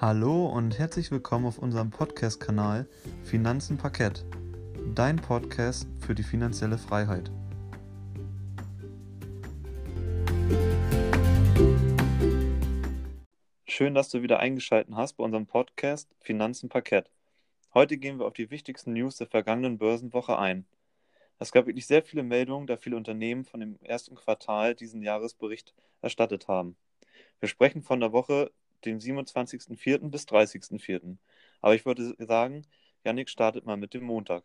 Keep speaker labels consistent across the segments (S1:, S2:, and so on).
S1: Hallo und herzlich willkommen auf unserem Podcast-Kanal Finanzen Parkett, dein Podcast für die finanzielle Freiheit. Schön, dass du wieder eingeschaltet hast bei unserem Podcast Finanzen Parkett. Heute gehen wir auf die wichtigsten News der vergangenen Börsenwoche ein. Es gab wirklich sehr viele Meldungen, da viele Unternehmen von dem ersten Quartal diesen Jahresbericht erstattet haben. Wir sprechen von der Woche dem 27.04. bis 30.04. Aber ich würde sagen, Janik startet mal mit dem Montag.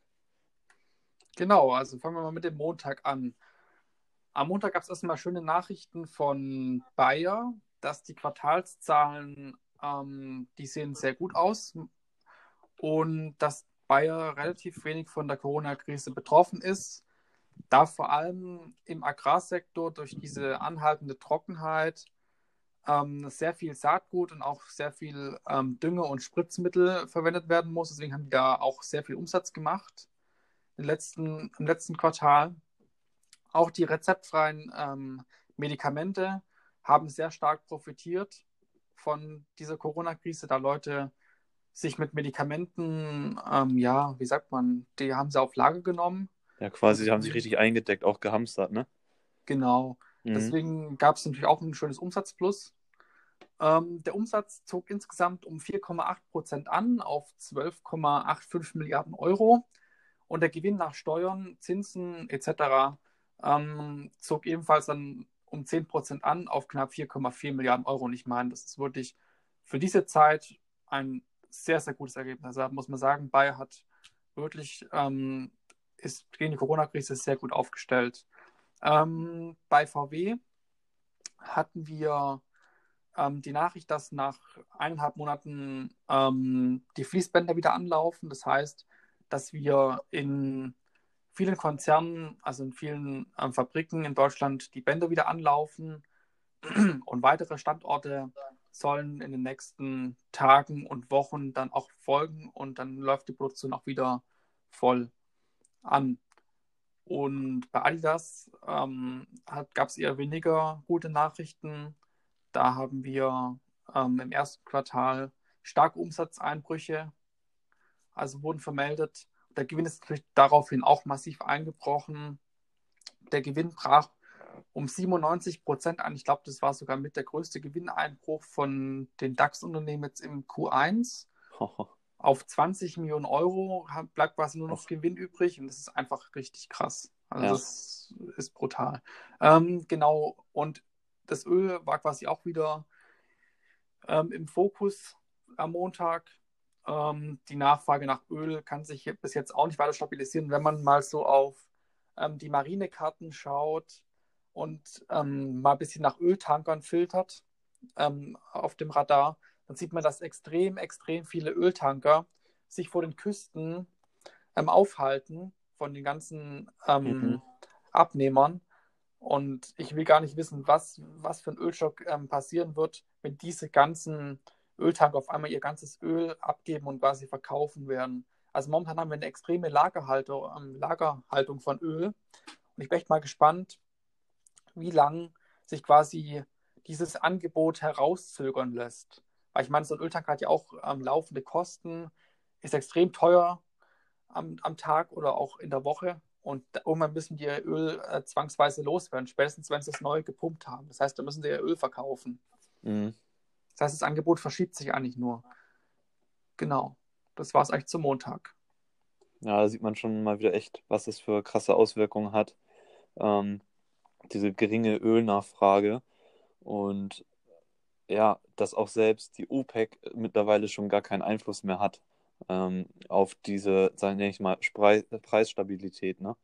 S2: Genau, also fangen wir mal mit dem Montag an. Am Montag gab es erstmal schöne Nachrichten von Bayer, dass die Quartalszahlen, ähm, die sehen sehr gut aus und dass Bayer relativ wenig von der Corona-Krise betroffen ist, da vor allem im Agrarsektor durch diese anhaltende Trockenheit ähm, sehr viel Saatgut und auch sehr viel ähm, Dünger und Spritzmittel verwendet werden muss. Deswegen haben die da auch sehr viel Umsatz gemacht im letzten, im letzten Quartal. Auch die rezeptfreien ähm, Medikamente haben sehr stark profitiert von dieser Corona-Krise, da Leute sich mit Medikamenten, ähm, ja, wie sagt man, die haben sie auf Lager genommen.
S1: Ja, quasi, sie haben sich richtig eingedeckt, auch gehamstert, ne?
S2: Genau. Mhm. Deswegen gab es natürlich auch ein schönes Umsatzplus. Ähm, der Umsatz zog insgesamt um 4,8 Prozent an auf 12,85 Milliarden Euro und der Gewinn nach Steuern, Zinsen etc. Ähm, zog ebenfalls dann um 10 Prozent an auf knapp 4,4 Milliarden Euro. Und ich meine, das ist wirklich für diese Zeit ein sehr, sehr gutes Ergebnis. Also da muss man sagen, Bayer hat wirklich, ähm, ist gegen die Corona-Krise sehr gut aufgestellt. Ähm, bei VW hatten wir ähm, die Nachricht, dass nach eineinhalb Monaten ähm, die Fließbänder wieder anlaufen. Das heißt, dass wir in vielen Konzernen, also in vielen ähm, Fabriken in Deutschland, die Bänder wieder anlaufen und weitere Standorte sollen in den nächsten Tagen und Wochen dann auch folgen und dann läuft die Produktion auch wieder voll an. Und bei Adidas ähm, gab es eher weniger gute Nachrichten. Da haben wir ähm, im ersten Quartal starke Umsatzeinbrüche, also wurden vermeldet. Der Gewinn ist natürlich daraufhin auch massiv eingebrochen. Der Gewinn brach um 97 Prozent ein. Ich glaube, das war sogar mit der größte Gewinneinbruch von den DAX-Unternehmen jetzt im Q1. Auf 20 Millionen Euro bleibt quasi nur noch Gewinn übrig und das ist einfach richtig krass. Also ja. das ist brutal. Ähm, genau, und das Öl war quasi auch wieder ähm, im Fokus am Montag. Ähm, die Nachfrage nach Öl kann sich bis jetzt auch nicht weiter stabilisieren. Wenn man mal so auf ähm, die Marinekarten schaut und ähm, mal ein bisschen nach Öltankern filtert ähm, auf dem Radar, dann sieht man, dass extrem, extrem viele Öltanker sich vor den Küsten ähm, aufhalten von den ganzen mhm. Abnehmern und ich will gar nicht wissen, was, was für ein Ölschock ähm, passieren wird, wenn diese ganzen Öltanker auf einmal ihr ganzes Öl abgeben und quasi verkaufen werden. Also momentan haben wir eine extreme Lagerhaltung, ähm, Lagerhaltung von Öl. Und ich bin echt mal gespannt, wie lange sich quasi dieses Angebot herauszögern lässt. Weil ich meine, so ein Öltanker hat ja auch ähm, laufende Kosten, ist extrem teuer am, am Tag oder auch in der Woche. Und irgendwann müssen die ihr Öl äh, zwangsweise loswerden, spätestens wenn sie es neu gepumpt haben. Das heißt, da müssen sie ihr Öl verkaufen. Mhm. Das heißt, das Angebot verschiebt sich eigentlich nur. Genau. Das war es eigentlich zum Montag.
S1: Ja, da sieht man schon mal wieder echt, was das für krasse Auswirkungen hat. Ähm, diese geringe Ölnachfrage und ja, dass auch selbst die OPEC mittlerweile schon gar keinen Einfluss mehr hat ähm, auf diese, sage ich mal, Spre Preisstabilität, ne?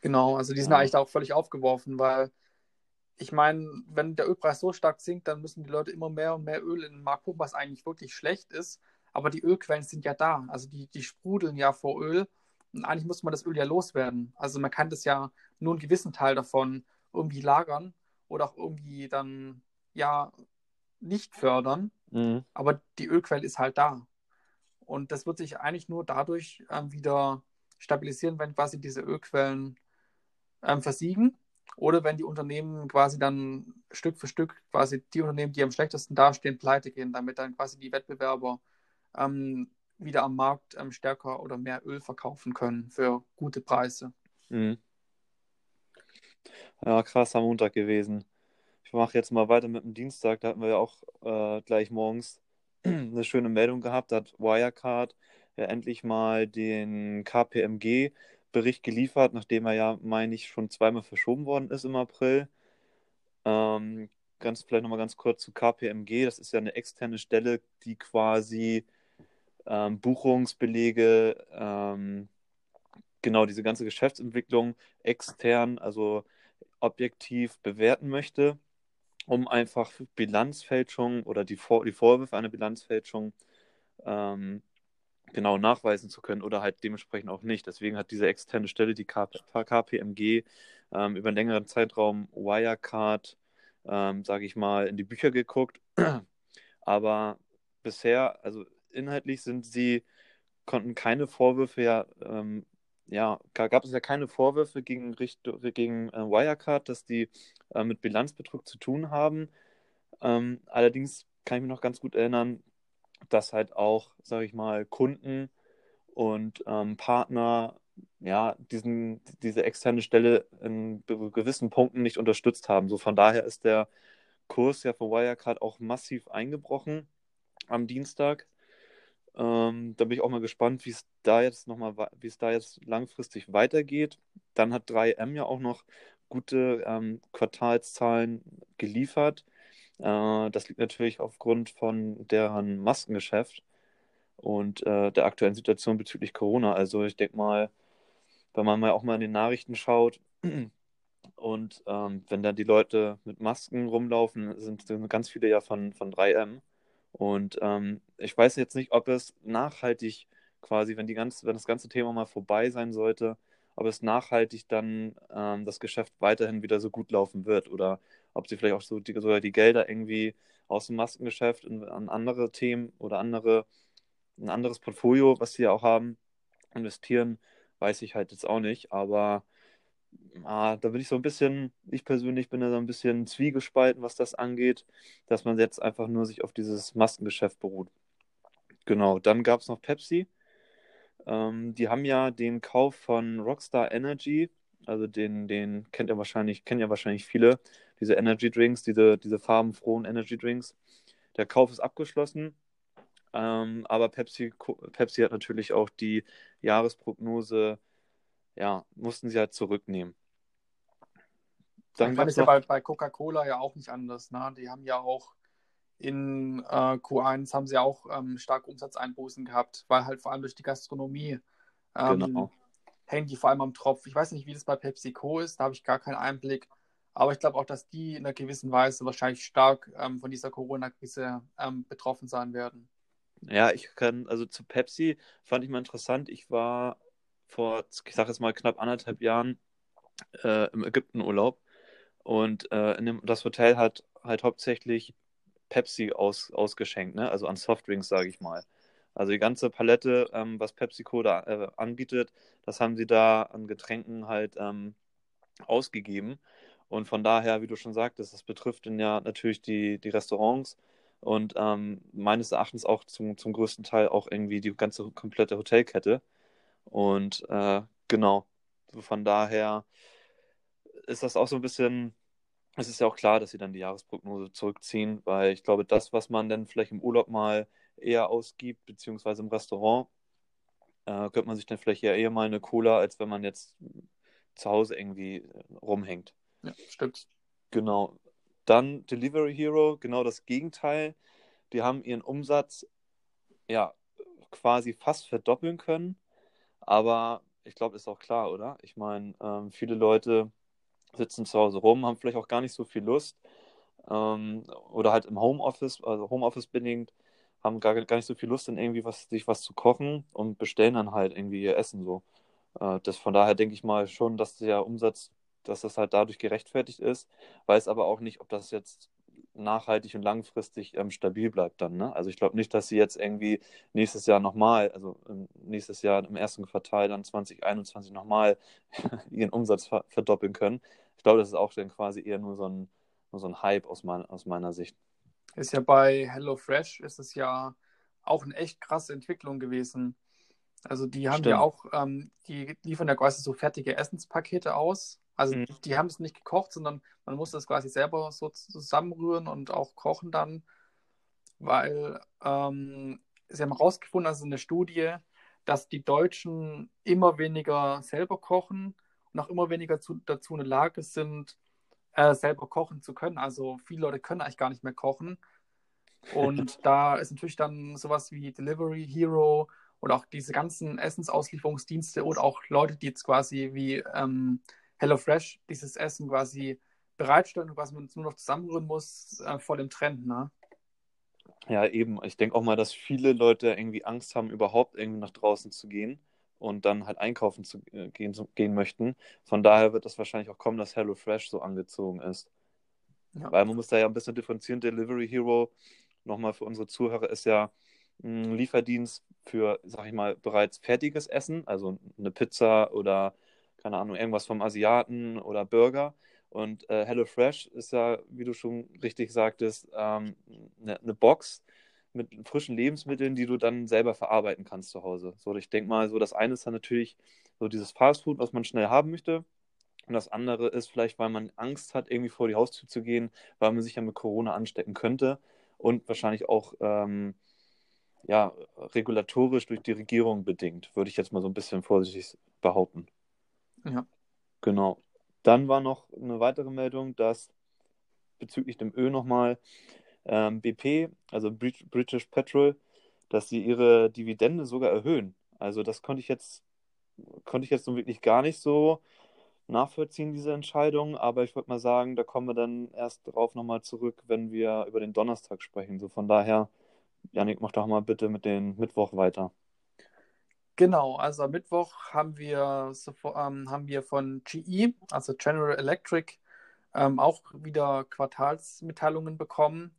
S2: Genau, also die sind ja. eigentlich auch völlig aufgeworfen, weil ich meine, wenn der Ölpreis so stark sinkt, dann müssen die Leute immer mehr und mehr Öl in den Markt pumpen, was eigentlich wirklich schlecht ist. Aber die Ölquellen sind ja da. Also die, die sprudeln ja vor Öl. Und eigentlich muss man das Öl ja loswerden. Also man kann das ja nur einen gewissen Teil davon irgendwie lagern oder auch irgendwie dann ja nicht fördern. Mhm. Aber die Ölquelle ist halt da. Und das wird sich eigentlich nur dadurch ähm, wieder stabilisieren, wenn quasi diese Ölquellen ähm, versiegen Oder wenn die Unternehmen quasi dann Stück für Stück quasi die Unternehmen, die am schlechtesten dastehen, pleite gehen, damit dann quasi die Wettbewerber ähm, wieder am Markt ähm, stärker oder mehr Öl verkaufen können für gute Preise. Mhm.
S1: Ja, krasser Montag gewesen. Ich mache jetzt mal weiter mit dem Dienstag. Da hatten wir ja auch äh, gleich morgens eine schöne Meldung gehabt. Da hat Wirecard ja endlich mal den KPMG-Bericht geliefert, nachdem er ja, meine ich, schon zweimal verschoben worden ist im April. Ähm, ganz vielleicht nochmal ganz kurz zu KPMG. Das ist ja eine externe Stelle, die quasi ähm, Buchungsbelege, ähm, genau diese ganze Geschäftsentwicklung extern, also objektiv bewerten möchte, um einfach Bilanzfälschung oder die, Vor die Vorwürfe einer Bilanzfälschung ähm, genau nachweisen zu können oder halt dementsprechend auch nicht. Deswegen hat diese externe Stelle, die KPMG, ähm, über einen längeren Zeitraum Wirecard, ähm, sage ich mal, in die Bücher geguckt. Aber bisher, also inhaltlich sind sie, konnten keine Vorwürfe ja, ähm, ja, gab es ja keine Vorwürfe gegen, gegen äh, Wirecard, dass die äh, mit Bilanzbetrug zu tun haben. Ähm, allerdings kann ich mich noch ganz gut erinnern, dass halt auch, sage ich mal, Kunden und ähm, Partner ja, diesen, diese externe Stelle in gewissen Punkten nicht unterstützt haben. So von daher ist der Kurs ja von Wirecard auch massiv eingebrochen am Dienstag. Ähm, da bin ich auch mal gespannt, wie es da jetzt nochmal, wie es da jetzt langfristig weitergeht. Dann hat 3M ja auch noch gute ähm, Quartalszahlen geliefert. Äh, das liegt natürlich aufgrund von deren Maskengeschäft und äh, der aktuellen Situation bezüglich Corona. Also ich denke mal, wenn man mal auch mal in den Nachrichten schaut und ähm, wenn dann die Leute mit Masken rumlaufen, sind, sind ganz viele ja von, von 3M. Und ähm, ich weiß jetzt nicht, ob es nachhaltig quasi, wenn, die ganze, wenn das ganze Thema mal vorbei sein sollte, ob es nachhaltig dann ähm, das Geschäft weiterhin wieder so gut laufen wird oder ob sie vielleicht auch so die, sogar die Gelder irgendwie aus dem Maskengeschäft in, an andere Themen oder andere, ein anderes Portfolio, was sie ja auch haben, investieren, weiß ich halt jetzt auch nicht. Aber ah, da bin ich so ein bisschen, ich persönlich bin da so ein bisschen zwiegespalten, was das angeht, dass man jetzt einfach nur sich auf dieses Maskengeschäft beruht. Genau, dann gab es noch Pepsi. Ähm, die haben ja den Kauf von Rockstar Energy, also den, den kennt ihr wahrscheinlich, kennen ja wahrscheinlich viele, diese Energy Drinks, diese, diese farbenfrohen Energy Drinks. Der Kauf ist abgeschlossen. Ähm, aber Pepsi, Pepsi hat natürlich auch die Jahresprognose ja, mussten sie halt zurücknehmen.
S2: Dann war es ja bei, bei Coca-Cola ja auch nicht anders. Ne? Die haben ja auch in äh, Q1 haben sie auch ähm, starke Umsatzeinbußen gehabt, weil halt vor allem durch die Gastronomie ähm, genau. hängen die vor allem am Tropf. Ich weiß nicht, wie das bei PepsiCo ist, da habe ich gar keinen Einblick. Aber ich glaube auch, dass die in einer gewissen Weise wahrscheinlich stark ähm, von dieser Corona-Krise ähm, betroffen sein werden.
S1: Ja, ich kann, also zu Pepsi fand ich mal interessant. Ich war vor, ich sage jetzt mal, knapp anderthalb Jahren äh, im Ägyptenurlaub. Und äh, in dem, das Hotel hat halt hauptsächlich Pepsi aus, ausgeschenkt, ne? also an Softdrinks, sage ich mal. Also die ganze Palette, ähm, was PepsiCo da äh, anbietet, das haben sie da an Getränken halt ähm, ausgegeben. Und von daher, wie du schon sagtest, das betrifft dann ja natürlich die, die Restaurants und ähm, meines Erachtens auch zum, zum größten Teil auch irgendwie die ganze komplette Hotelkette. Und äh, genau, von daher ist das auch so ein bisschen, es ist ja auch klar, dass sie dann die Jahresprognose zurückziehen, weil ich glaube, das, was man dann vielleicht im Urlaub mal eher ausgibt, beziehungsweise im Restaurant, äh, könnte man sich dann vielleicht eher, eher mal eine Cola, als wenn man jetzt zu Hause irgendwie rumhängt.
S2: Ja, stimmt.
S1: Genau. Dann Delivery Hero, genau das Gegenteil. Die haben ihren Umsatz ja quasi fast verdoppeln können aber ich glaube, ist auch klar, oder? Ich meine, ähm, viele Leute sitzen zu Hause rum, haben vielleicht auch gar nicht so viel Lust ähm, oder halt im Homeoffice, also Homeoffice bedingt, haben gar, gar nicht so viel Lust, in irgendwie was, sich was zu kochen und bestellen dann halt irgendwie ihr Essen so. Äh, das, von daher denke ich mal schon, dass der Umsatz, dass das halt dadurch gerechtfertigt ist, weiß aber auch nicht, ob das jetzt nachhaltig und langfristig ähm, stabil bleibt dann. Ne? Also ich glaube nicht, dass sie jetzt irgendwie nächstes Jahr nochmal, also nächstes Jahr im ersten Quartal dann 2021 nochmal ihren Umsatz ver verdoppeln können. Ich glaube, das ist auch dann quasi eher nur so ein, nur so ein Hype aus, mein, aus meiner Sicht.
S2: Ist ja bei HelloFresh ist es ja auch eine echt krasse Entwicklung gewesen. Also die haben Stimmt. ja auch, ähm, die liefern ja quasi so fertige Essenspakete aus. Also mhm. die haben es nicht gekocht, sondern man muss das quasi selber so zusammenrühren und auch kochen dann, weil ähm, sie haben herausgefunden, also eine Studie, dass die Deutschen immer weniger selber kochen und auch immer weniger zu, dazu in der Lage sind, äh, selber kochen zu können. Also viele Leute können eigentlich gar nicht mehr kochen. Und da ist natürlich dann sowas wie Delivery Hero oder auch diese ganzen Essensauslieferungsdienste oder auch Leute, die jetzt quasi wie ähm, HelloFresh dieses Essen quasi bereitstellen und was man nur noch zusammenrühren muss, äh, vor dem Trend, ne?
S1: Ja, eben. Ich denke auch mal, dass viele Leute irgendwie Angst haben, überhaupt irgendwie nach draußen zu gehen und dann halt einkaufen zu äh, gehen, zu, gehen möchten. Von daher wird das wahrscheinlich auch kommen, dass HelloFresh so angezogen ist. Ja. Weil man muss da ja ein bisschen differenzieren. Delivery Hero, nochmal für unsere Zuhörer, ist ja ein Lieferdienst für, sag ich mal, bereits fertiges Essen, also eine Pizza oder keine Ahnung, irgendwas vom Asiaten oder Burger. Und äh, HelloFresh ist ja, wie du schon richtig sagtest, ähm, eine, eine Box mit frischen Lebensmitteln, die du dann selber verarbeiten kannst zu Hause. So, ich denke mal, so das eine ist dann natürlich so dieses Fastfood, was man schnell haben möchte. Und das andere ist vielleicht, weil man Angst hat, irgendwie vor die Haustür zu gehen, weil man sich ja mit Corona anstecken könnte und wahrscheinlich auch ähm, ja, regulatorisch durch die Regierung bedingt, würde ich jetzt mal so ein bisschen vorsichtig behaupten.
S2: Ja.
S1: Genau. Dann war noch eine weitere Meldung, dass bezüglich dem Öl nochmal ähm, BP, also British Petrol, dass sie ihre Dividende sogar erhöhen. Also das konnte ich jetzt, konnte ich jetzt so wirklich gar nicht so nachvollziehen, diese Entscheidung, aber ich würde mal sagen, da kommen wir dann erst darauf nochmal zurück, wenn wir über den Donnerstag sprechen. So von daher, Janik, mach doch mal bitte mit dem Mittwoch weiter.
S2: Genau, also am Mittwoch haben wir, ähm, haben wir von GE, also General Electric, ähm, auch wieder Quartalsmitteilungen bekommen.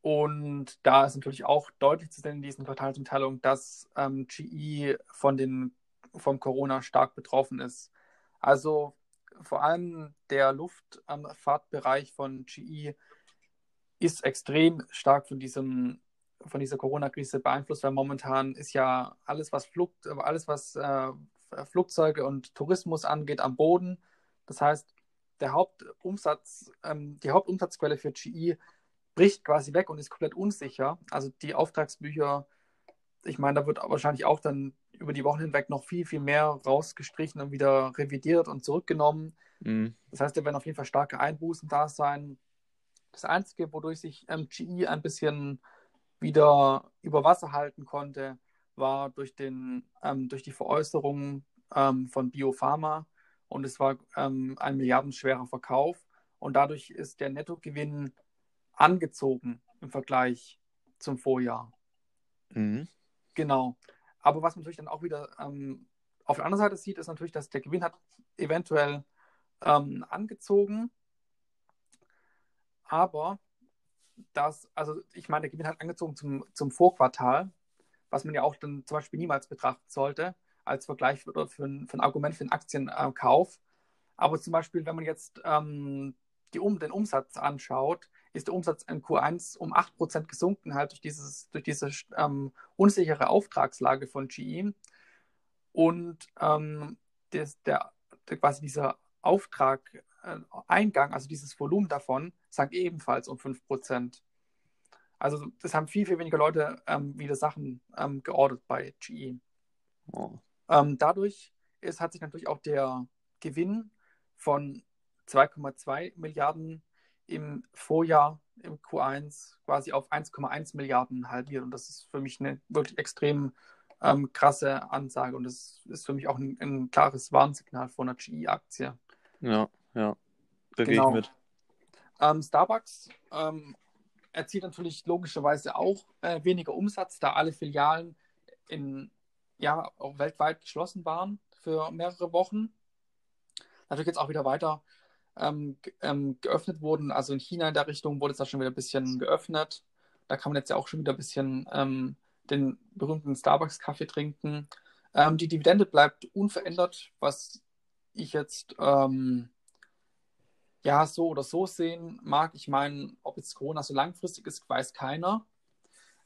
S2: Und da ist natürlich auch deutlich zu sehen in diesen Quartalsmitteilungen, dass ähm, GE von den, vom Corona stark betroffen ist. Also vor allem der Luftfahrtbereich von GE ist extrem stark von diesem von dieser Corona-Krise beeinflusst, weil momentan ist ja alles, was, Flug, alles, was äh, Flugzeuge und Tourismus angeht, am Boden. Das heißt, der Hauptumsatz, ähm, die Hauptumsatzquelle für GE bricht quasi weg und ist komplett unsicher. Also die Auftragsbücher, ich meine, da wird wahrscheinlich auch dann über die Wochen hinweg noch viel, viel mehr rausgestrichen und wieder revidiert und zurückgenommen. Mhm. Das heißt, da werden auf jeden Fall starke Einbußen da sein. Das Einzige, wodurch sich ähm, GE ein bisschen wieder über Wasser halten konnte, war durch, den, ähm, durch die Veräußerung ähm, von Biopharma und es war ähm, ein milliardenschwerer Verkauf und dadurch ist der Nettogewinn angezogen im Vergleich zum Vorjahr. Mhm. Genau. Aber was man natürlich dann auch wieder ähm, auf der anderen Seite sieht, ist natürlich, dass der Gewinn hat eventuell ähm, angezogen, aber dass, also ich meine, der Gewinn hat angezogen zum, zum Vorquartal, was man ja auch dann zum Beispiel niemals betrachten sollte, als Vergleich für, für, ein, für ein Argument für einen Aktienkauf. Aber zum Beispiel, wenn man jetzt ähm, die, um, den Umsatz anschaut, ist der Umsatz im Q1 um 8% gesunken, halt durch, dieses, durch diese ähm, unsichere Auftragslage von GE. Und ähm, des, der, der, quasi dieser Auftrag Eingang, also dieses Volumen davon, sank ebenfalls um 5%. Also das haben viel, viel weniger Leute ähm, wieder Sachen ähm, geordert bei GE. Oh. Ähm, dadurch ist, hat sich natürlich auch der Gewinn von 2,2 Milliarden im Vorjahr, im Q1, quasi auf 1,1 Milliarden halbiert. Und das ist für mich eine wirklich extrem ähm, krasse Ansage. Und das ist für mich auch ein, ein klares Warnsignal von einer GE-Aktie.
S1: Ja. Ja, da genau. gehe ich mit.
S2: Ähm, Starbucks ähm, erzielt natürlich logischerweise auch äh, weniger Umsatz, da alle Filialen in, ja, auch weltweit geschlossen waren für mehrere Wochen. Natürlich jetzt auch wieder weiter ähm, ähm, geöffnet wurden. Also in China in der Richtung wurde es da schon wieder ein bisschen geöffnet. Da kann man jetzt ja auch schon wieder ein bisschen ähm, den berühmten Starbucks-Kaffee trinken. Ähm, die Dividende bleibt unverändert, was ich jetzt ähm, ja so oder so sehen mag. Ich meine, ob jetzt Corona so langfristig ist, weiß keiner.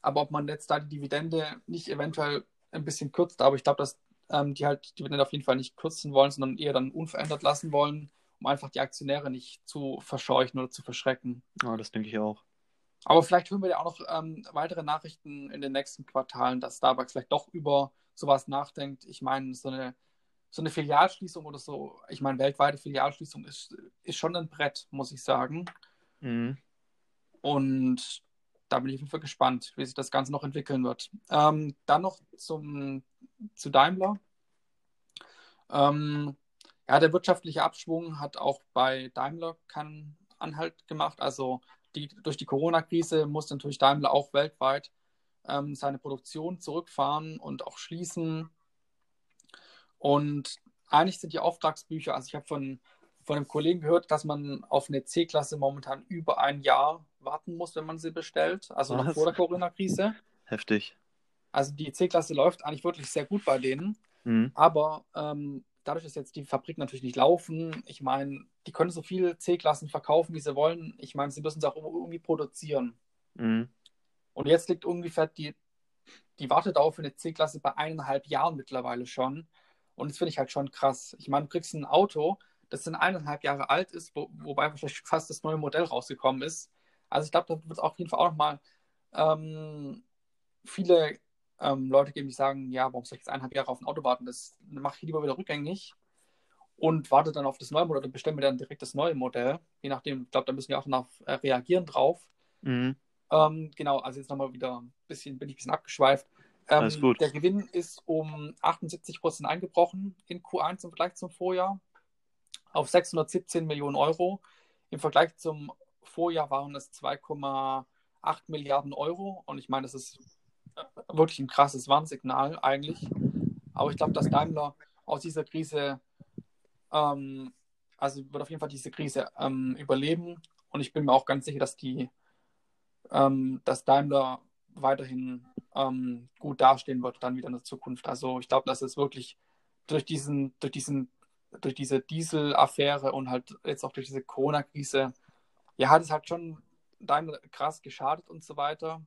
S2: Aber ob man jetzt da die Dividende nicht eventuell ein bisschen kürzt, aber ich glaube, dass ähm, die halt die Dividende auf jeden Fall nicht kürzen wollen, sondern eher dann unverändert lassen wollen, um einfach die Aktionäre nicht zu verscheuchen oder zu verschrecken.
S1: Ja, das denke ich auch.
S2: Aber vielleicht hören wir ja auch noch ähm, weitere Nachrichten in den nächsten Quartalen, dass Starbucks vielleicht doch über sowas nachdenkt. Ich meine, so eine, so eine Filialschließung oder so, ich meine, weltweite Filialschließung ist, ist schon ein Brett, muss ich sagen. Mhm. Und da bin ich auf jeden Fall gespannt, wie sich das Ganze noch entwickeln wird. Ähm, dann noch zum, zu Daimler. Ähm, ja, der wirtschaftliche Abschwung hat auch bei Daimler keinen Anhalt gemacht. Also die, durch die Corona-Krise muss natürlich Daimler auch weltweit ähm, seine Produktion zurückfahren und auch schließen. Und eigentlich sind die Auftragsbücher, also ich habe von, von einem Kollegen gehört, dass man auf eine C-Klasse momentan über ein Jahr warten muss, wenn man sie bestellt, also Was? noch vor der Corona-Krise.
S1: Heftig.
S2: Also die C-Klasse läuft eigentlich wirklich sehr gut bei denen, mhm. aber ähm, dadurch, dass jetzt die Fabriken natürlich nicht laufen, ich meine, die können so viele C-Klassen verkaufen, wie sie wollen. Ich meine, sie müssen es auch irgendwie produzieren. Mhm. Und jetzt liegt ungefähr die, die Wartedauer für eine C-Klasse bei eineinhalb Jahren mittlerweile schon. Und das finde ich halt schon krass. Ich meine, du kriegst ein Auto, das in eineinhalb Jahre alt ist, wo, wobei wahrscheinlich fast das neue Modell rausgekommen ist. Also ich glaube, da wird es auf jeden Fall auch nochmal ähm, viele ähm, Leute geben, die sagen, ja, warum soll ich jetzt eineinhalb Jahre auf ein Auto warten? Das mache ich lieber wieder rückgängig und warte dann auf das neue Modell oder bestelle mir dann direkt das neue Modell. Je nachdem, ich glaube, da müssen wir auch noch äh, reagieren drauf. Mhm. Ähm, genau, also jetzt nochmal wieder ein bisschen, bin ich ein bisschen abgeschweift. Ähm. Der Gewinn ist um 78 Prozent eingebrochen in Q1 im Vergleich zum Vorjahr auf 617 Millionen Euro. Im Vergleich zum Vorjahr waren es 2,8 Milliarden Euro. Und ich meine, das ist wirklich ein krasses Warnsignal eigentlich. Aber ich glaube, dass Daimler aus dieser Krise, ähm, also wird auf jeden Fall diese Krise ähm, überleben. Und ich bin mir auch ganz sicher, dass die, ähm, dass Daimler weiterhin ähm, gut dastehen wird, dann wieder in der Zukunft. Also ich glaube, dass es wirklich durch diesen, durch diesen, durch diese Diesel-Affäre und halt jetzt auch durch diese Corona-Krise, ja, hat es halt schon Daimler krass geschadet und so weiter.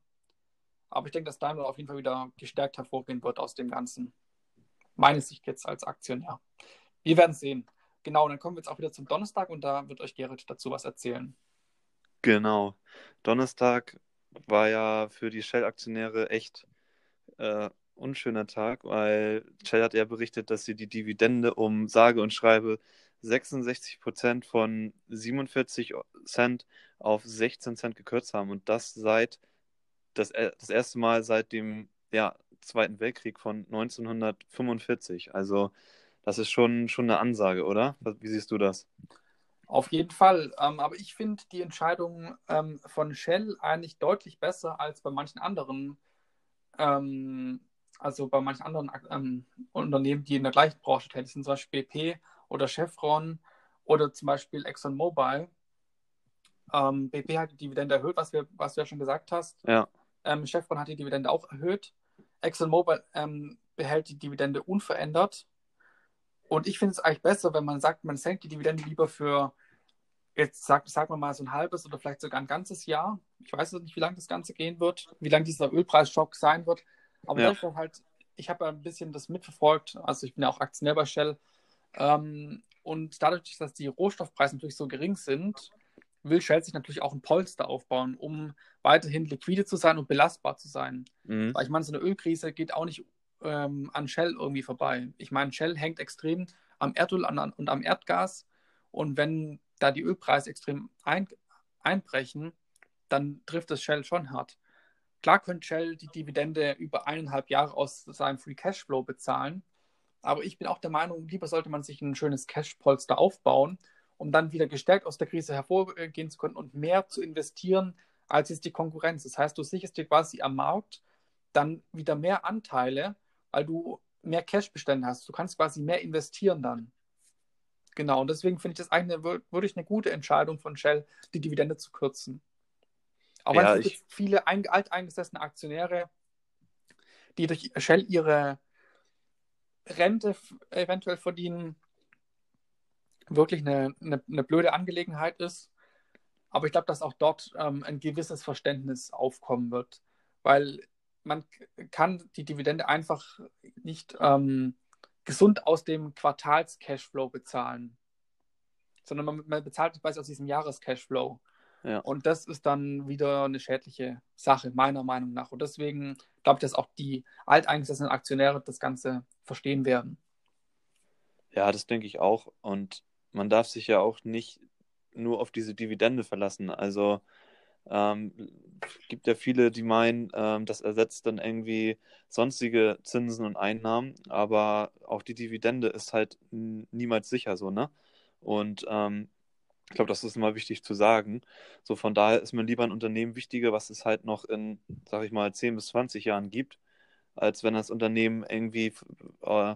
S2: Aber ich denke, dass Daimler auf jeden Fall wieder gestärkt hervorgehen wird aus dem Ganzen. Meine Sicht jetzt als Aktionär. Wir werden sehen. Genau, dann kommen wir jetzt auch wieder zum Donnerstag und da wird euch Gerrit dazu was erzählen.
S1: Genau. Donnerstag war ja für die Shell-Aktionäre echt äh, unschöner Tag, weil Shell hat ja berichtet, dass sie die Dividende um sage und schreibe 66 Prozent von 47 Cent auf 16 Cent gekürzt haben und das seit das, äh, das erste Mal seit dem ja, Zweiten Weltkrieg von 1945. Also das ist schon, schon eine Ansage, oder? Wie siehst du das?
S2: Auf jeden Fall. Ähm, aber ich finde die Entscheidung ähm, von Shell eigentlich deutlich besser als bei manchen anderen, ähm, also bei manchen anderen ähm, Unternehmen, die in der gleichen Branche tätig sind, zum Beispiel BP oder Chevron oder zum Beispiel ExxonMobil. Ähm, BP hat die Dividende erhöht, was, wir, was du ja schon gesagt hast.
S1: Ja.
S2: Ähm, Chevron hat die Dividende auch erhöht. ExxonMobil ähm, behält die Dividende unverändert. Und ich finde es eigentlich besser, wenn man sagt, man senkt die Dividende lieber für, jetzt sagt, sagen wir mal, so ein halbes oder vielleicht sogar ein ganzes Jahr. Ich weiß nicht, wie lange das Ganze gehen wird, wie lange dieser Ölpreisschock sein wird. Aber ja. halt, ich habe ein bisschen das mitverfolgt. Also ich bin ja auch Aktionär bei Shell. Ähm, und dadurch, dass die Rohstoffpreise natürlich so gering sind, will Shell sich natürlich auch ein Polster aufbauen, um weiterhin liquide zu sein und belastbar zu sein. Mhm. Weil ich meine, so eine Ölkrise geht auch nicht ähm, an Shell irgendwie vorbei. Ich meine, Shell hängt extrem am Erdöl an, und am Erdgas. Und wenn da die Ölpreise extrem ein, einbrechen, dann trifft es Shell schon hart. Klar könnte Shell die Dividende über eineinhalb Jahre aus seinem Free Cashflow bezahlen. Aber ich bin auch der Meinung, lieber sollte man sich ein schönes Cash-Polster aufbauen um dann wieder gestärkt aus der Krise hervorgehen zu können und mehr zu investieren als jetzt die Konkurrenz. Das heißt, du sicherst dir quasi am Markt dann wieder mehr Anteile, weil du mehr Cashbestände hast. Du kannst quasi mehr investieren dann. Genau, und deswegen finde ich das eigentlich eine, wirklich eine gute Entscheidung von Shell, die Dividende zu kürzen. Auch wenn ja, es ich... viele alteingesessene Aktionäre, die durch Shell ihre Rente eventuell verdienen, wirklich eine, eine, eine blöde Angelegenheit ist. Aber ich glaube, dass auch dort ähm, ein gewisses Verständnis aufkommen wird, weil man kann die Dividende einfach nicht ähm, gesund aus dem Quartals-Cashflow bezahlen, sondern man, man bezahlt es aus diesem Jahres-Cashflow. Ja. Und das ist dann wieder eine schädliche Sache, meiner Meinung nach. Und deswegen glaube ich, dass auch die alteingesessenen Aktionäre das Ganze verstehen werden.
S1: Ja, das denke ich auch. Und man darf sich ja auch nicht nur auf diese Dividende verlassen. Also ähm, gibt ja viele, die meinen, ähm, das ersetzt dann irgendwie sonstige Zinsen und Einnahmen, aber auch die Dividende ist halt niemals sicher so, ne? Und ähm, ich glaube, das ist immer wichtig zu sagen. So von daher ist mir lieber ein Unternehmen wichtiger, was es halt noch in, sag ich mal, 10 bis 20 Jahren gibt, als wenn das Unternehmen irgendwie äh,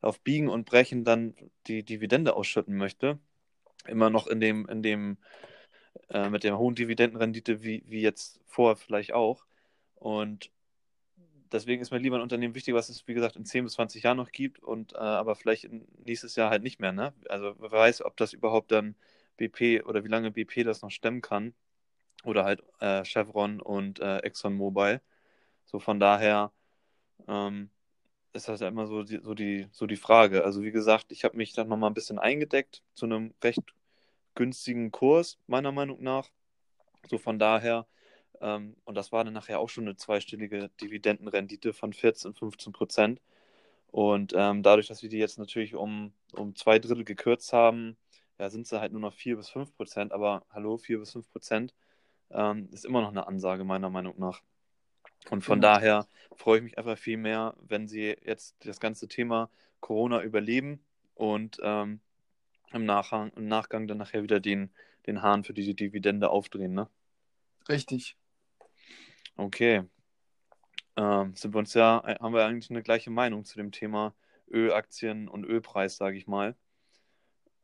S1: auf Biegen und Brechen dann die Dividende ausschütten möchte. Immer noch in dem, in dem, äh, mit der hohen Dividendenrendite wie, wie jetzt vorher vielleicht auch. Und deswegen ist mir lieber ein Unternehmen wichtig, was es, wie gesagt, in 10 bis 20 Jahren noch gibt und äh, aber vielleicht nächstes Jahr halt nicht mehr, ne? Also wer weiß, ob das überhaupt dann BP oder wie lange BP das noch stemmen kann. Oder halt äh, Chevron und äh, ExxonMobil. So von daher ähm, ist das ja immer so die, so, die, so die Frage. Also wie gesagt, ich habe mich dann nochmal ein bisschen eingedeckt zu einem recht günstigen Kurs, meiner Meinung nach. So von daher, ähm, und das war dann nachher auch schon eine zweistellige Dividendenrendite von 14, 15 Prozent. Und ähm, dadurch, dass wir die jetzt natürlich um, um zwei Drittel gekürzt haben, ja, sind sie halt nur noch 4 bis 5 Prozent, aber hallo, 4 bis 5 Prozent ähm, ist immer noch eine Ansage, meiner Meinung nach. Und von genau. daher freue ich mich einfach viel mehr, wenn sie jetzt das ganze Thema Corona überleben und ähm, im, Nachhang, im Nachgang dann nachher wieder den, den Hahn für diese Dividende aufdrehen, ne?
S2: Richtig.
S1: Okay. Ähm, sind wir uns ja, haben wir eigentlich eine gleiche Meinung zu dem Thema Ölaktien und Ölpreis, sage ich mal.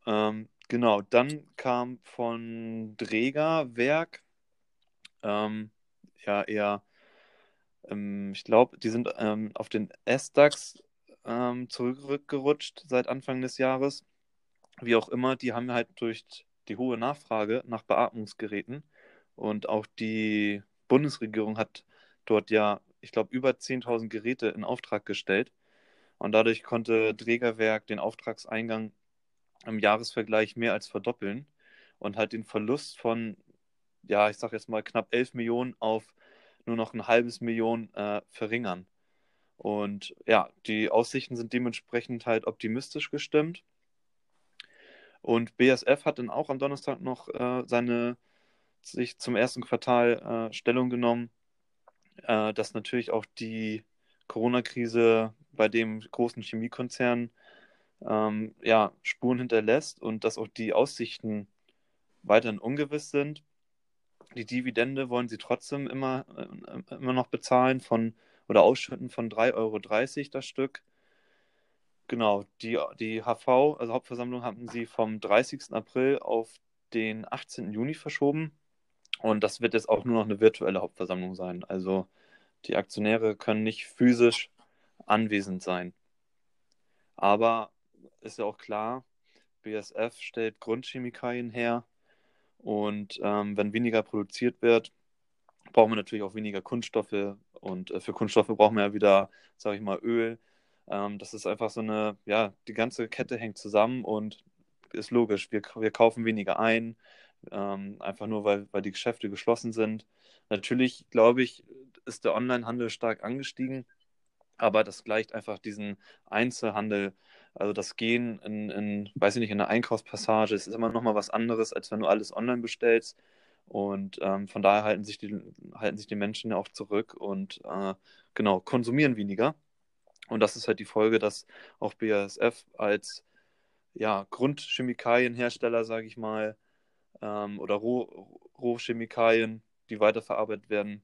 S1: Ähm, Genau, dann kam von Drägerwerk, ähm, ja, eher, ähm, ich glaube, die sind ähm, auf den S-DAX ähm, zurückgerutscht seit Anfang des Jahres. Wie auch immer, die haben halt durch die hohe Nachfrage nach Beatmungsgeräten und auch die Bundesregierung hat dort ja, ich glaube, über 10.000 Geräte in Auftrag gestellt. Und dadurch konnte Drägerwerk den Auftragseingang im Jahresvergleich mehr als verdoppeln und halt den Verlust von, ja, ich sag jetzt mal knapp 11 Millionen auf nur noch ein halbes Million äh, verringern. Und ja, die Aussichten sind dementsprechend halt optimistisch gestimmt. Und BSF hat dann auch am Donnerstag noch äh, seine sich zum ersten Quartal äh, Stellung genommen, äh, dass natürlich auch die Corona-Krise bei dem großen Chemiekonzern ähm, ja, Spuren hinterlässt und dass auch die Aussichten weiterhin ungewiss sind. Die Dividende wollen sie trotzdem immer, äh, immer noch bezahlen von oder ausschütten von 3,30 Euro das Stück. Genau, die, die HV, also Hauptversammlung, hatten sie vom 30. April auf den 18. Juni verschoben. Und das wird jetzt auch nur noch eine virtuelle Hauptversammlung sein. Also die Aktionäre können nicht physisch anwesend sein. Aber ist ja auch klar, BSF stellt Grundchemikalien her und ähm, wenn weniger produziert wird, brauchen wir natürlich auch weniger Kunststoffe und äh, für Kunststoffe brauchen wir ja wieder, sage ich mal, Öl. Ähm, das ist einfach so eine, ja, die ganze Kette hängt zusammen und ist logisch, wir, wir kaufen weniger ein, ähm, einfach nur, weil, weil die Geschäfte geschlossen sind. Natürlich, glaube ich, ist der Onlinehandel stark angestiegen, aber das gleicht einfach diesen Einzelhandel also das Gehen in, in, weiß ich nicht, in einer Einkaufspassage ist immer noch mal was anderes, als wenn du alles online bestellst. Und ähm, von daher halten sich, die, halten sich die Menschen ja auch zurück und äh, genau, konsumieren weniger. Und das ist halt die Folge, dass auch BASF als ja, Grundchemikalienhersteller, sage ich mal, ähm, oder Roh, Rohchemikalien, die weiterverarbeitet werden,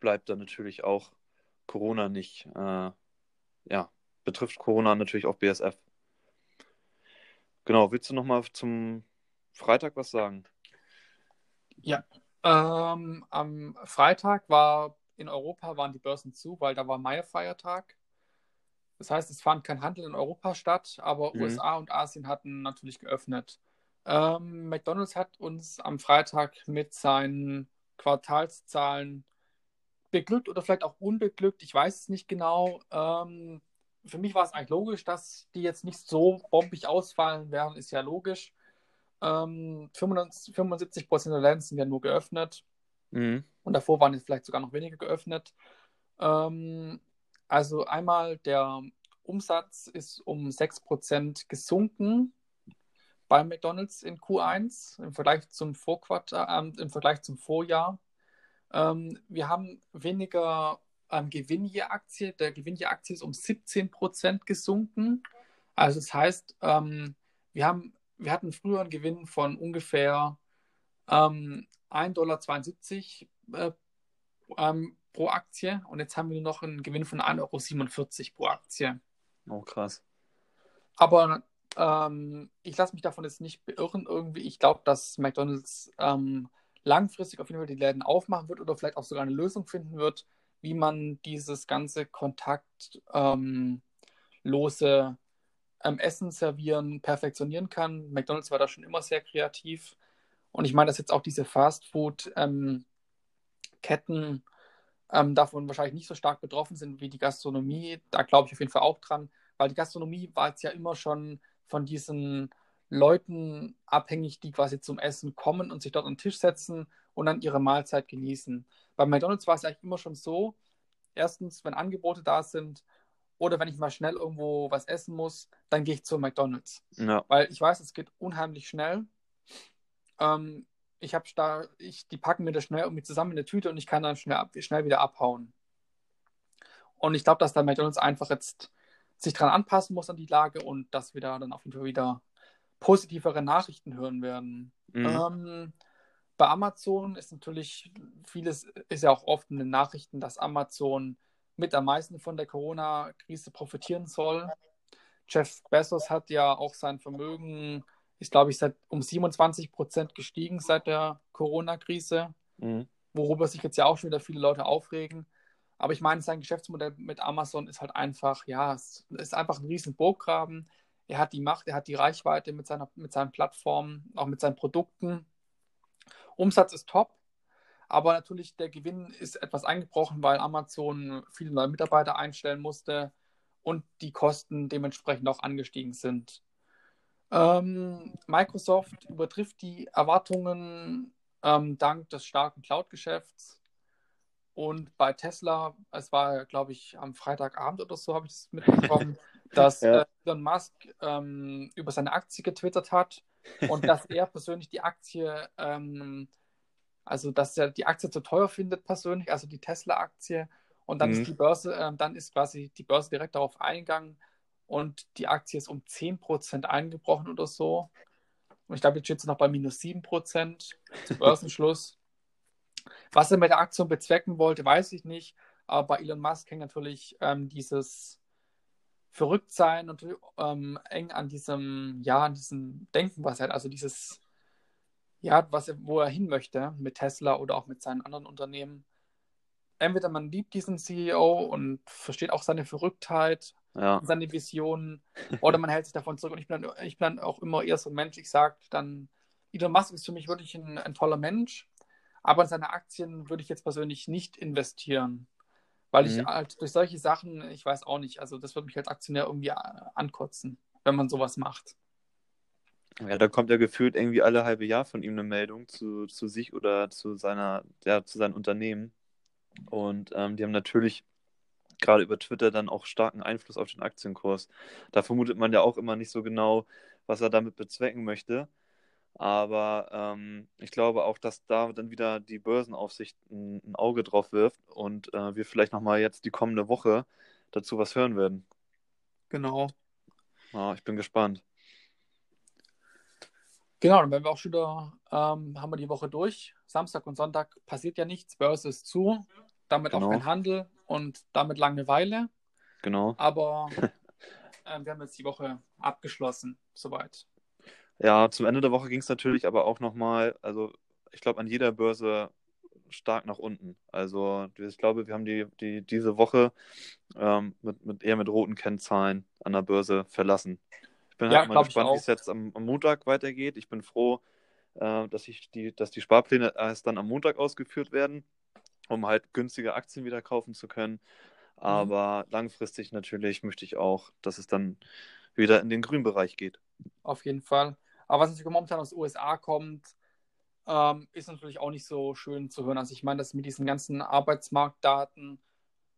S1: bleibt dann natürlich auch Corona nicht äh, ja, betrifft Corona natürlich auch BSF. Genau, willst du nochmal zum Freitag was sagen?
S2: Ja, ähm, am Freitag war in Europa waren die Börsen zu, weil da war Mai-Feiertag. Das heißt, es fand kein Handel in Europa statt, aber mhm. USA und Asien hatten natürlich geöffnet. Ähm, McDonald's hat uns am Freitag mit seinen Quartalszahlen beglückt oder vielleicht auch unbeglückt. Ich weiß es nicht genau. Ähm, für mich war es eigentlich logisch, dass die jetzt nicht so bombig ausfallen werden, ist ja logisch. Ähm, 75 Prozent der Läden sind ja nur geöffnet. Mhm. Und davor waren jetzt vielleicht sogar noch weniger geöffnet. Ähm, also einmal der Umsatz ist um 6% gesunken bei McDonalds in Q1 im Vergleich zum Vorquartal, äh, im Vergleich zum Vorjahr. Ähm, wir haben weniger ähm, Gewinn je Aktie. Der Gewinn je Aktie ist um 17% gesunken. Also das heißt, ähm, wir, haben, wir hatten früher einen Gewinn von ungefähr ähm, 1,72 Dollar äh, ähm, pro Aktie und jetzt haben wir nur noch einen Gewinn von 1,47 Euro pro Aktie.
S1: Oh, krass.
S2: Aber ähm, ich lasse mich davon jetzt nicht beirren irgendwie. Ich glaube, dass McDonald's ähm, langfristig auf jeden Fall die Läden aufmachen wird oder vielleicht auch sogar eine Lösung finden wird, wie man dieses ganze kontaktlose ähm, ähm, Essen servieren perfektionieren kann. McDonald's war da schon immer sehr kreativ. Und ich meine, dass jetzt auch diese Fast-Food-Ketten ähm, davon wahrscheinlich nicht so stark betroffen sind wie die Gastronomie. Da glaube ich auf jeden Fall auch dran, weil die Gastronomie war jetzt ja immer schon von diesen Leuten abhängig, die quasi zum Essen kommen und sich dort an den Tisch setzen und dann ihre Mahlzeit genießen. Bei McDonald's war es eigentlich immer schon so, erstens, wenn Angebote da sind oder wenn ich mal schnell irgendwo was essen muss, dann gehe ich zu McDonald's. Ja. Weil ich weiß, es geht unheimlich schnell. Ähm, ich habe da, ich, die packen mir das schnell irgendwie zusammen in der Tüte und ich kann dann schnell, schnell wieder abhauen. Und ich glaube, dass da McDonalds einfach jetzt sich dran anpassen muss an die Lage und dass wir da dann auf jeden Fall wieder positivere Nachrichten hören werden. Mhm. Ähm, bei Amazon ist natürlich vieles, ist ja auch oft in den Nachrichten, dass Amazon mit am meisten von der Corona-Krise profitieren soll. Jeff Bezos hat ja auch sein Vermögen ist, glaube ich, seit um 27 Prozent gestiegen seit der Corona-Krise, mhm. worüber sich jetzt ja auch schon wieder viele Leute aufregen. Aber ich meine, sein Geschäftsmodell mit Amazon ist halt einfach, ja, es ist einfach ein riesen Burggraben. Er hat die Macht, er hat die Reichweite mit, seiner, mit seinen Plattformen, auch mit seinen Produkten. Umsatz ist top, aber natürlich der Gewinn ist etwas eingebrochen, weil Amazon viele neue Mitarbeiter einstellen musste und die Kosten dementsprechend auch angestiegen sind. Ähm, Microsoft übertrifft die Erwartungen ähm, dank des starken Cloud-Geschäfts. Und bei Tesla, es war, glaube ich, am Freitagabend oder so, habe ich es mitbekommen, dass ja. äh, Elon Musk ähm, über seine Aktie getwittert hat und dass er persönlich die Aktie, ähm, also dass er die Aktie zu teuer findet persönlich, also die Tesla-Aktie. Und dann mhm. ist die Börse, äh, dann ist quasi die Börse direkt darauf eingegangen, und die Aktie ist um 10% eingebrochen oder so. Und ich glaube, jetzt steht sie noch bei minus 7% zum Börsenschluss. Was er mit der Aktion bezwecken wollte, weiß ich nicht. Aber bei Elon Musk hängt natürlich ähm, dieses Verrücktsein und ähm, eng an diesem, ja, an diesem Denken, was er hat, also dieses, ja, was er, wo er hin möchte mit Tesla oder auch mit seinen anderen Unternehmen. Entweder man liebt diesen CEO und versteht auch seine Verrücktheit ja. seine Visionen oder man hält sich davon zurück. Und ich bin, dann, ich bin auch immer eher so ein Mensch, ich sage dann, Elon Musk ist für mich wirklich ein, ein toller Mensch, aber in seine Aktien würde ich jetzt persönlich nicht investieren. Weil mhm. ich halt durch solche Sachen, ich weiß auch nicht, also das würde mich als Aktionär irgendwie ankotzen, wenn man sowas macht.
S1: Ja, da kommt ja gefühlt irgendwie alle halbe Jahr von ihm eine Meldung zu, zu sich oder zu seiner, ja, zu seinem Unternehmen. Und ähm, die haben natürlich gerade über Twitter dann auch starken Einfluss auf den Aktienkurs. Da vermutet man ja auch immer nicht so genau, was er damit bezwecken möchte. Aber ähm, ich glaube auch, dass da dann wieder die Börsenaufsicht ein, ein Auge drauf wirft und äh, wir vielleicht nochmal jetzt die kommende Woche dazu was hören werden.
S2: Genau.
S1: Ja, ich bin gespannt.
S2: Genau, dann werden wir auch schon wieder, ähm, haben wir die Woche durch. Samstag und Sonntag passiert ja nichts, Börse ist zu damit genau. auch kein Handel und damit Langeweile.
S1: Genau.
S2: Aber äh, wir haben jetzt die Woche abgeschlossen, soweit.
S1: Ja, zum Ende der Woche ging es natürlich aber auch nochmal, also ich glaube, an jeder Börse stark nach unten. Also ich glaube, wir haben die, die diese Woche ähm, mit, mit eher mit roten Kennzahlen an der Börse verlassen. Ich bin
S2: Ja,
S1: halt mal gespannt, wie es jetzt am, am Montag weitergeht. Ich bin froh, äh, dass ich die, dass die Sparpläne erst dann am Montag ausgeführt werden, um halt günstige Aktien wieder kaufen zu können.
S2: Mhm.
S1: Aber langfristig natürlich möchte ich auch, dass es dann wieder in den grünen Bereich geht.
S2: Auf jeden Fall. Aber was natürlich momentan aus den USA kommt, ähm, ist natürlich auch nicht so schön zu hören. Also ich meine, dass mit diesen ganzen Arbeitsmarktdaten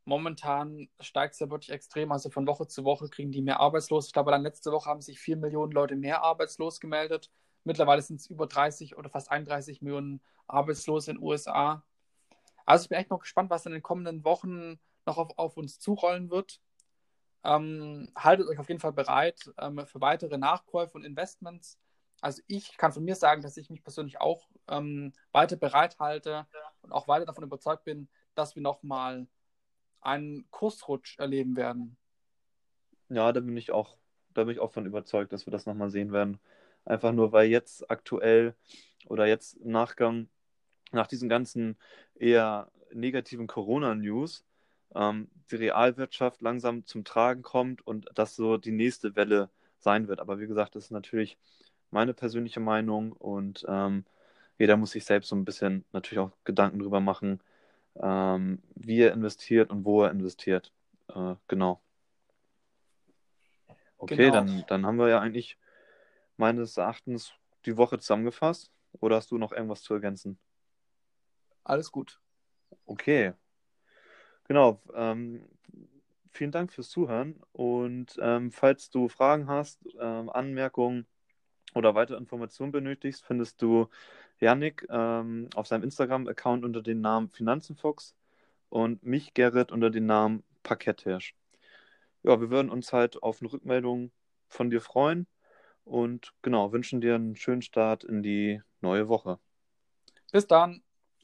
S2: momentan steigt es ja wirklich extrem. Also von Woche zu Woche kriegen die mehr arbeitslos. Ich glaube, dann letzte Woche haben sich vier Millionen Leute mehr arbeitslos gemeldet. Mittlerweile sind es über 30 oder fast 31 Millionen Arbeitslose in den USA. Also ich bin echt noch gespannt, was in den kommenden Wochen noch auf, auf uns zurollen wird. Ähm, haltet euch auf jeden Fall bereit ähm, für weitere Nachkäufe und Investments. Also ich kann von mir sagen, dass ich mich persönlich auch ähm, weiter bereit halte und auch weiter davon überzeugt bin, dass wir nochmal einen Kursrutsch erleben werden.
S1: Ja, da bin ich auch, da bin ich auch von überzeugt, dass wir das nochmal sehen werden. Einfach nur, weil jetzt aktuell oder jetzt im Nachgang, nach diesen ganzen eher negativen Corona-News, ähm, die Realwirtschaft langsam zum Tragen kommt und das so die nächste Welle sein wird. Aber wie gesagt, das ist natürlich meine persönliche Meinung und ähm, jeder muss sich selbst so ein bisschen natürlich auch Gedanken drüber machen, ähm, wie er investiert und wo er investiert. Äh, genau. Okay,
S2: Genau.
S1: dann, dann haben wir ja eigentlich meines Erachtens die Woche zusammengefasst. Oder hast du noch irgendwas zu ergänzen?
S2: Alles gut.
S1: Okay, genau. Ähm, vielen Dank fürs Zuhören. Und ähm, falls du Fragen hast, ähm, Anmerkungen oder weitere Informationen benötigst, findest du Yannick ähm, auf seinem Instagram-Account unter dem Namen Finanzenfox und mich, Gerrit, unter dem Namen Parketthirsch. Ja, wir würden uns halt auf eine Rückmeldung von dir freuen und genau, wünschen dir einen schönen Start in die neue Woche.
S2: Bis dann.